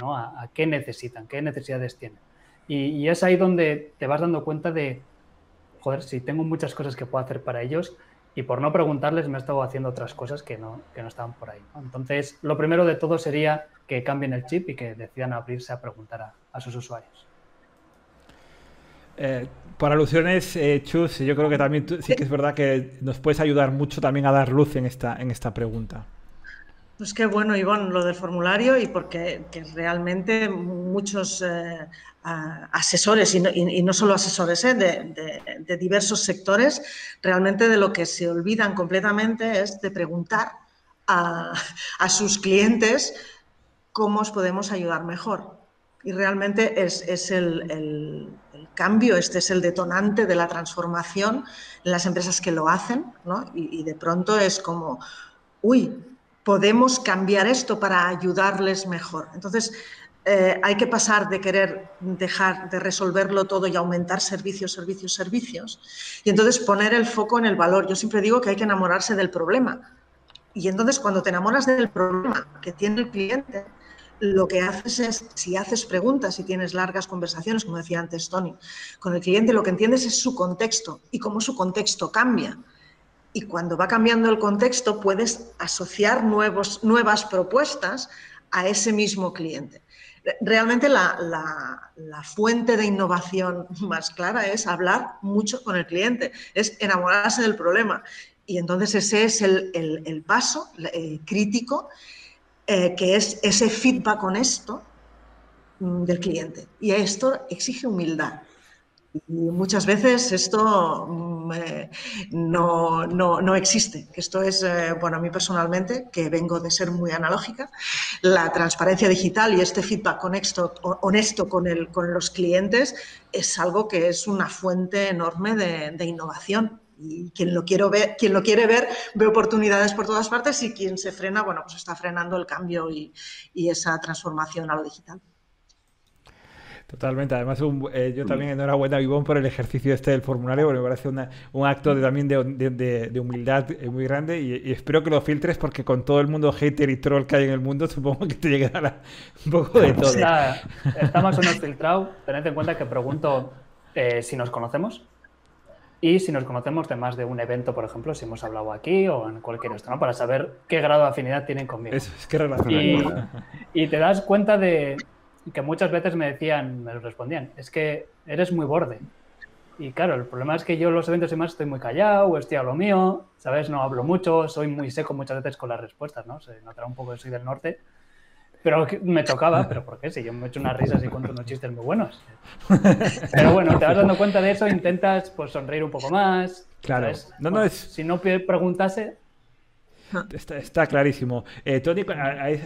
¿no? A, qué necesitan, qué necesidades tienen. Y, es ahí donde te vas dando cuenta de, joder, si tengo muchas cosas que puedo hacer para ellos y por no preguntarles me he estado haciendo otras cosas que no, que no estaban por ahí. Entonces, lo primero de todo sería que cambien el chip y que decidan abrirse a preguntar a, sus usuarios. Eh, por alusiones, eh, Chus, yo creo que también sí que es verdad que nos puedes ayudar mucho también a dar luz en esta, en esta pregunta. Pues qué bueno, Ivonne, lo del formulario y porque realmente muchos eh, asesores, y no, solo asesores eh, de, diversos sectores, realmente de lo que se olvidan completamente es de preguntar a, sus clientes cómo os podemos ayudar mejor. Y realmente es, el cambio, este es el detonante de la transformación en las empresas que lo hacen, ¿no? y, de pronto es como, uy, podemos cambiar esto para ayudarles mejor. Entonces, eh, hay que pasar de querer dejar de resolverlo todo y aumentar servicios, servicios, servicios, y entonces poner el foco en el valor. Yo siempre digo que hay que enamorarse del problema. Y entonces cuando te enamoras del problema que tiene el cliente, lo que haces es, si haces preguntas, y tienes largas conversaciones, como decía antes Tony, con el cliente, lo que entiendes es su contexto y cómo su contexto cambia. Y cuando va cambiando el contexto, puedes asociar nuevos, nuevas propuestas a ese mismo cliente. Realmente la, fuente de innovación más clara es hablar mucho con el cliente, es enamorarse del problema. Y entonces ese es el, paso eh, crítico eh, que es ese feedback honesto mm, del cliente. Y esto exige humildad. Y muchas veces esto mm, eh, no, no, existe. Esto es, eh, bueno, a mí personalmente, que vengo de ser muy analógica, la transparencia digital y este feedback honesto, honesto con, el, con los clientes es algo que es una fuente enorme de, de innovación y quien lo, quiero ver, quien lo quiere ver ve oportunidades por todas partes y quien se frena, bueno, pues está frenando el cambio y, esa transformación a lo digital. Totalmente. Además, eh, yo también enhorabuena a Ivonne por el ejercicio este del formulario, porque me parece un acto de, también de, humildad eh, muy grande y, espero que lo filtres porque con todo el mundo hater y troll que hay en el mundo, supongo que te llegará un poco de todo. Está, más o menos filtrado. Tened en cuenta que pregunto eh, si nos conocemos y si nos conocemos de más de un evento, por ejemplo, si hemos hablado aquí o en cualquier otro, ¿no? Para saber qué grado de afinidad tienen conmigo. Eso es, qué relación. Y, y te das cuenta de que muchas veces me decían, me respondían, es que eres muy borde. Y claro, el problema es que yo en los eventos y más estoy muy callado, estoy a lo mío, ¿sabes? No hablo mucho, soy muy seco muchas veces con las respuestas, ¿no? Se notará un poco que soy del norte. Pero me tocaba, pero ¿por qué? Si yo me he hecho unas risas y cuento unos chistes muy buenos. Pero bueno, te vas dando cuenta de eso, intentas pues sonreír un poco más. Claro. ¿sabes? No, no es- Si no preguntase, Está, está clarísimo. Eh, Tony,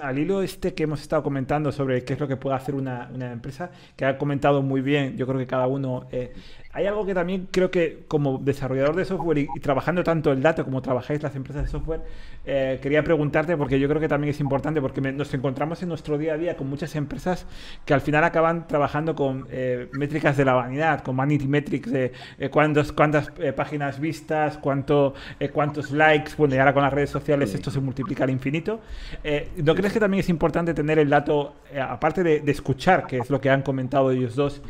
al hilo este que hemos estado comentando sobre qué es lo que puede hacer una, una empresa, que ha comentado muy bien, yo creo que cada uno... eh, hay algo que también creo que como desarrollador de software y, y trabajando tanto el dato como trabajáis las empresas de software, eh, quería preguntarte porque yo creo que también es importante porque me- nos encontramos en nuestro día a día con muchas empresas que al final acaban trabajando con eh, métricas de la vanidad, con vanity metrics de eh, cuántos, cuántas eh, páginas vistas, cuánto, eh, cuántos likes, bueno, y ahora con las redes sociales esto se multiplica al infinito. Eh, ¿No crees que también es importante tener el dato, aparte de, de escuchar, que es lo que han comentado ellos dos,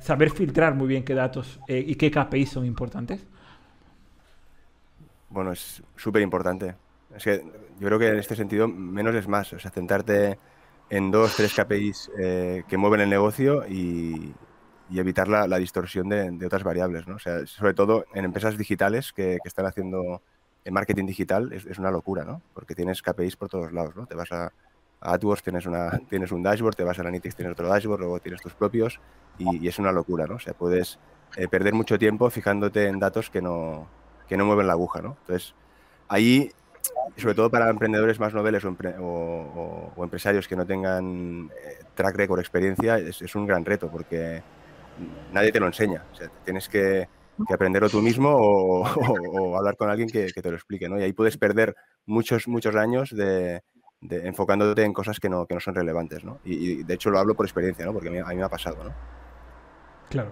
saber filtrar muy bien qué datos eh, y qué KPIs son importantes? Bueno, es súper importante. Es que yo creo que en este sentido menos es más. O sea, centrarte en dos, tres KPIs eh, que mueven el negocio y, y evitar la, distorsión de, otras variables, ¿no? O sea, sobre todo en empresas digitales que, que están haciendo el marketing digital es, es una locura, ¿no? Porque tienes KPIs por todos lados, ¿no? Te vas a AdWords, tienes, una, tienes un dashboard, te vas a Analytics, tienes otro dashboard, luego tienes tus propios y, y es una locura, ¿no? O sea, puedes eh, perder mucho tiempo fijándote en datos que no, que no mueven la aguja, ¿no? Entonces, ahí, sobre todo para emprendedores más noveles o, empre- o- o- o empresarios que no tengan eh, track record, experiencia, es, es un gran reto porque nadie te lo enseña. O sea, tienes que, que aprenderlo tú mismo o, hablar con alguien que, que te lo explique, ¿no? Y ahí puedes perder muchos, muchos años de, enfocándote en cosas que no, que no son relevantes, ¿no? Y, de hecho lo hablo por experiencia, ¿no? Porque a mí, me ha pasado, ¿no? Claro.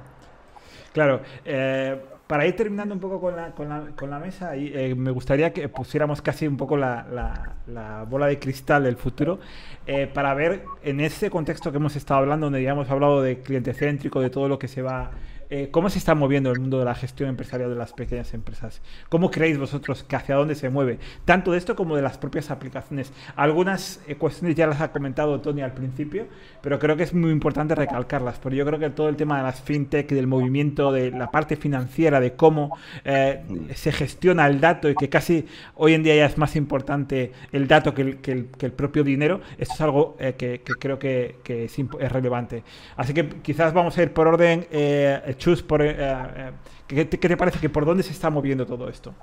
Claro. eh, para ir terminando un poco con la, con la, con la mesa, y, eh, me gustaría que pusiéramos casi un poco la, la- la bola de cristal del futuro eh, para ver en ese contexto que hemos estado hablando, donde ya hemos hablado de cliente céntrico, de todo lo que se va... eh, ¿Cómo se está moviendo el mundo de la gestión empresarial de las pequeñas empresas? ¿Cómo creéis vosotros que hacia dónde se mueve? Tanto de esto como de las propias aplicaciones. Algunas eh, cuestiones ya las ha comentado Tony al principio, pero creo que es muy importante recalcarlas, porque yo creo que todo el tema de las fintech, del movimiento, de la parte financiera, de cómo eh, se gestiona el dato y que casi hoy en día ya es más importante el dato que el, que el- que el propio dinero, esto es algo eh, que, que creo que, es, es relevante. Así que quizás vamos a ir por orden, eh, Chus, por, eh, eh, ¿qué, te, parece que por dónde se está moviendo todo esto?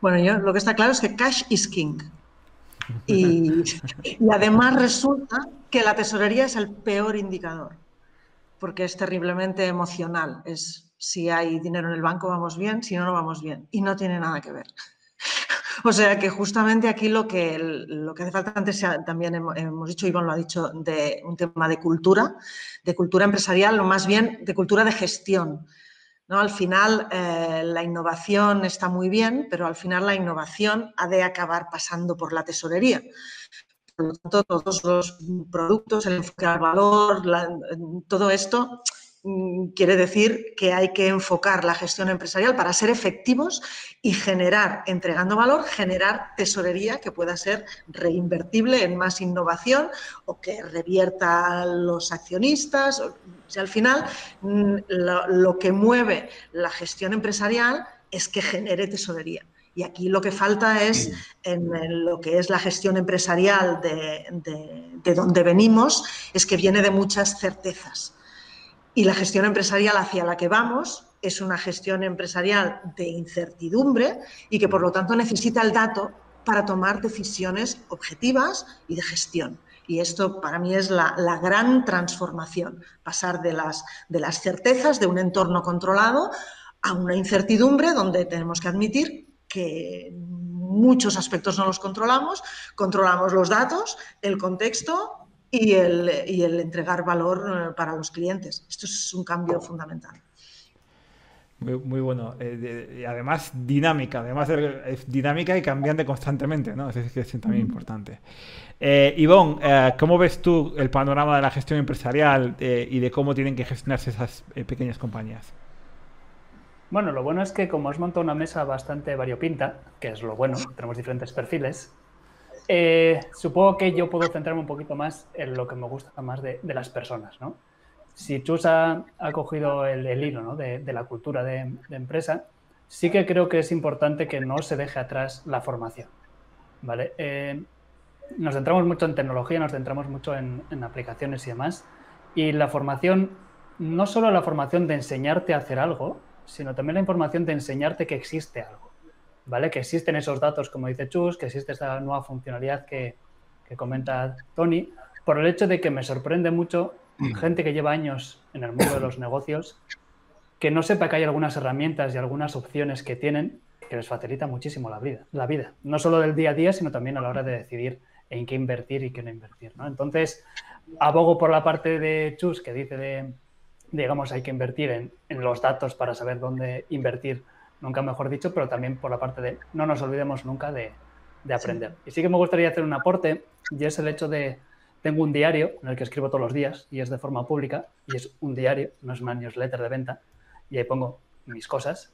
Bueno, lo que está claro es que cash is king. Y además resulta que la tesorería es el peor indicador, porque es terriblemente emocional. Es si hay dinero en el banco vamos bien, si no, no vamos bien. Y no tiene nada que ver. O sea que justamente aquí lo que, lo que hace falta antes también hemos, dicho, Iván lo ha dicho, de un tema de cultura, de cultura empresarial, o más bien de cultura de gestión. ¿no? Al final, eh, la innovación está muy bien, pero al final la innovación ha de acabar pasando por la tesorería. Por lo tanto, todos los productos, el enfoque al valor, todo esto quiere decir que hay que enfocar la gestión empresarial para ser efectivos y generar, entregando valor, generar tesorería que pueda ser reinvertible en más innovación o que revierta a los accionistas. O sea, al final, mm, lo, lo que mueve la gestión empresarial es que genere tesorería. Y aquí lo que falta es, en, en lo que es la gestión empresarial de, de- de donde venimos, es que viene de muchas certezas. Y la gestión empresarial hacia la que vamos es una gestión empresarial de incertidumbre y que por lo tanto necesita el dato para tomar decisiones objetivas y de gestión. Y esto para mí es la, gran transformación, pasar de las, de las certezas de un entorno controlado a una incertidumbre donde tenemos que admitir que muchos aspectos no los controlamos, controlamos los datos, el contexto y el, y el entregar valor eh, para los clientes. Esto es un cambio fundamental. Muy, muy bueno. Eh, de- y además, dinámica. Además, de- es dinámica y cambiante constantemente, ¿no? Es, que es también importante. Eh, Ivonne, eh, ¿cómo ves tú el panorama de la gestión empresarial eh, y de cómo tienen que gestionarse esas eh, pequeñas compañías? Bueno, lo bueno es que como has montado una mesa bastante variopinta, que es lo bueno, tenemos diferentes perfiles, eh, supongo que yo puedo centrarme un poquito más en lo que me gusta más de, las personas, ¿no? Si Chus ha, cogido el, hilo de, la cultura de, empresa, sí que creo que es importante que no se deje atrás la formación, ¿vale? Eh, nos centramos mucho en tecnología, nos centramos mucho en aplicaciones y demás, y la formación, no solo la formación de enseñarte a hacer algo, sino también la información de enseñarte que existe algo. ¿Vale? Que existen esos datos, como dice Chus, que existe esta nueva funcionalidad que, comenta Tony, por el hecho de que me sorprende mucho mm. gente que lleva años en el mundo de los negocios que no sepa que hay algunas herramientas y algunas opciones que tienen que les facilita muchísimo la vida, la vida. No solo del día a día, sino también a la hora de decidir en qué invertir y qué no invertir. Entonces, abogo por la parte de Chus que dice de, digamos, hay que invertir en, en los datos para saber dónde invertir nunca mejor dicho, pero también por la parte de no nos olvidemos nunca de, aprender. Y sí que me gustaría hacer un aporte, y es el hecho de, tengo un diario en el que escribo todos los días, y es de forma pública, y es un diario, no es una newsletter de venta, y ahí pongo mis cosas.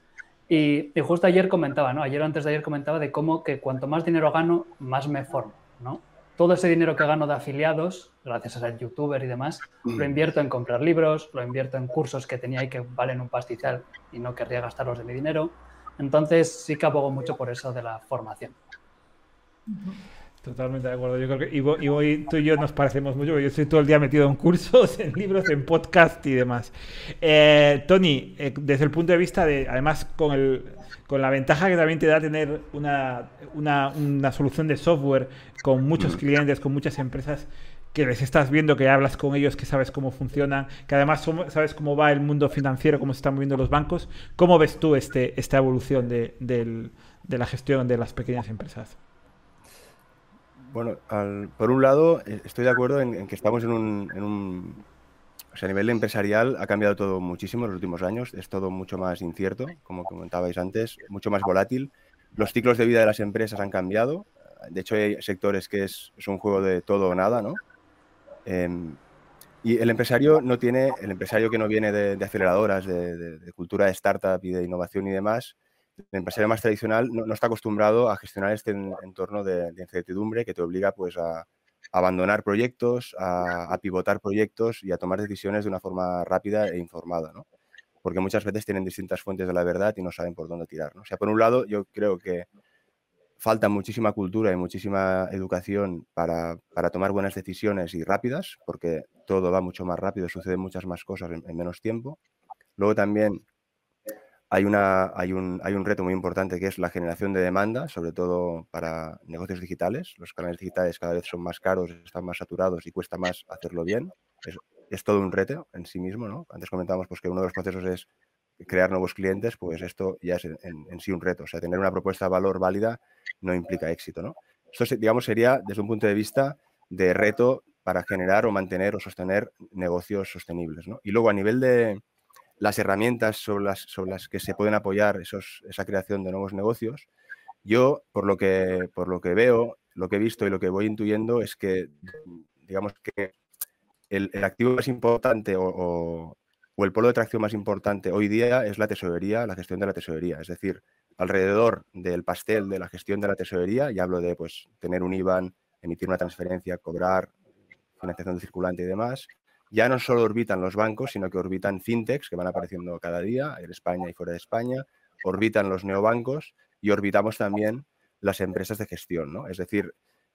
Y, justo ayer comentaba, ¿no? Ayer o antes de ayer comentaba de cómo que cuanto más dinero gano, más me formo, ¿no? Todo ese dinero que gano de afiliados, gracias a ser youtuber y demás, lo mm. invierto en comprar libros, lo invierto en cursos que tenía y que valen un pastizal y no querría gastarlos de mi dinero. Entonces sí que abogo mucho por eso de la formación. Totalmente de acuerdo. Yo creo que y, tú y yo nos parecemos mucho. Yo estoy todo el día metido en cursos, en libros, en podcast y demás. Eh, Tony, eh, desde el punto de vista de, además, con el, con la ventaja que también te da tener una, una, solución de software con muchos clientes, con muchas empresas que les estás viendo, que hablas con ellos, que sabes cómo funcionan, que además sabes cómo va el mundo financiero, cómo se están moviendo los bancos. ¿Cómo ves tú este, esta evolución de, la gestión de las pequeñas empresas? Bueno, por un lado, eh, estoy de acuerdo en, que estamos en un a nivel empresarial ha cambiado todo muchísimo en los últimos años. Es todo mucho más incierto, como comentabais antes, mucho más volátil. Los ciclos de vida de las empresas han cambiado. De hecho, hay sectores que es, un juego de todo o nada, ¿no? Em, y el empresario no tiene, el empresario que no viene de, aceleradoras, de, cultura de startup y de innovación y demás, el empresario más tradicional no, está acostumbrado a gestionar este entorno de, incertidumbre que te obliga pues a, abandonar proyectos, a, pivotar proyectos y a tomar decisiones de una forma rápida e informada, ¿no? Porque muchas veces tienen distintas fuentes de la verdad y no saben por dónde tirar, ¿no? O sea, por un lado, yo creo que falta muchísima cultura y muchísima educación para, tomar buenas decisiones y rápidas, porque todo va mucho más rápido, suceden muchas más cosas en menos tiempo. Luego también hay, una, hay, un, hay un reto muy importante que es la generación de demanda, sobre todo para negocios digitales. Los canales digitales cada vez son más caros, están más saturados y cuesta más hacerlo bien. Es, es todo un reto en sí mismo. ¿no? Antes comentábamos pues, que uno de los procesos es crear nuevos clientes, pues esto ya es en, sí un reto. O sea, tener una propuesta de valor válida no implica éxito. ¿no? Esto, digamos, sería desde un punto de vista de reto para generar o mantener o sostener negocios sostenibles. ¿no? Y luego a nivel de, las herramientas sobre las, sobre las que se pueden apoyar esa creación de nuevos negocios. Yo, por lo, que, por lo que veo, lo que he visto y lo que voy intuyendo es que, digamos que el, activo más importante o, el polo de atracción más importante hoy día es la tesorería, la gestión de la tesorería. Es decir, alrededor del pastel de la gestión de la tesorería, y hablo de pues, tener un IBAN, emitir una transferencia, cobrar financiación circulante y demás, ya no solo orbitan los bancos, sino que orbitan fintechs que van apareciendo cada día en España y fuera de España, orbitan los neobancos y orbitamos también las empresas de gestión. ¿no? Es decir,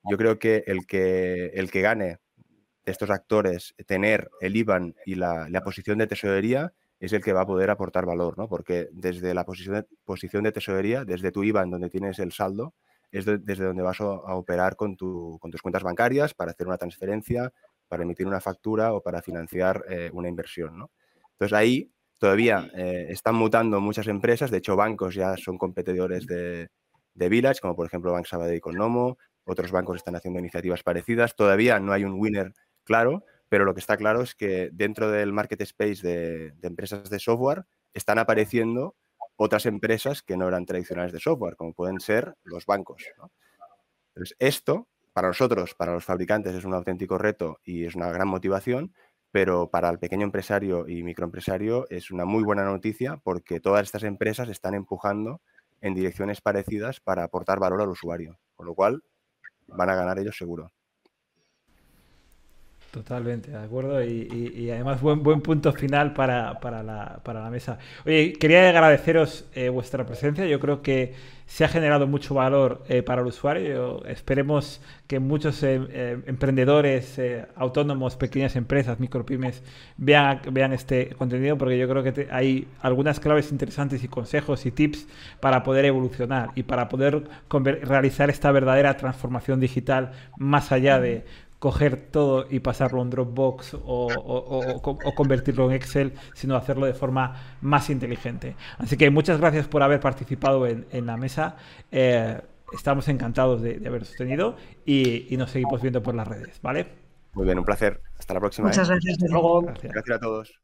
yo creo que el que, el que gane de estos actores tener el IBAN y la, posición de tesorería es el que va a poder aportar valor, ¿no? porque desde la posición de, posición de tesorería, desde tu IBAN donde tienes el saldo, es desde donde vas a, operar con, tu, con tus cuentas bancarias para hacer una transferencia, para emitir una factura o para financiar eh, una inversión. ¿no? Entonces ahí todavía eh, están mutando muchas empresas, de hecho bancos ya son competidores de, de Village, como por ejemplo Bank Sabadell con Nomo, otros bancos están haciendo iniciativas parecidas, todavía no hay un winner claro, pero lo que está claro es que dentro del market space de, de empresas de software están apareciendo otras empresas que no eran tradicionales de software, como pueden ser los bancos. Entonces, esto para nosotros, para los fabricantes, es un auténtico reto y es una gran motivación, pero para el pequeño empresario y microempresario es una muy buena noticia porque todas estas empresas están empujando en direcciones parecidas para aportar valor al usuario, con lo cual van a ganar ellos seguro. Totalmente, de acuerdo. Y, además, buen, buen punto final para, para, la, para la mesa. Oye, quería agradeceros eh, vuestra presencia. Yo creo que se ha generado mucho valor eh, para el usuario. Esperemos que muchos eh, emprendedores, autónomos, pequeñas empresas, micropymes vean, vean este contenido porque yo creo que hay algunas claves interesantes y consejos y tips para poder evolucionar y para poder realizar esta verdadera transformación digital más allá de coger todo y pasarlo en Dropbox o, convertirlo en Excel, sino hacerlo de forma más inteligente. Así que muchas gracias por haber participado en, la mesa. Eh, estamos encantados de, haber sostenido y, nos seguimos viendo por las redes, ¿vale? Muy bien, un placer. Hasta la próxima. Muchas ¿eh? gracias. Hasta luego. gracias a todos.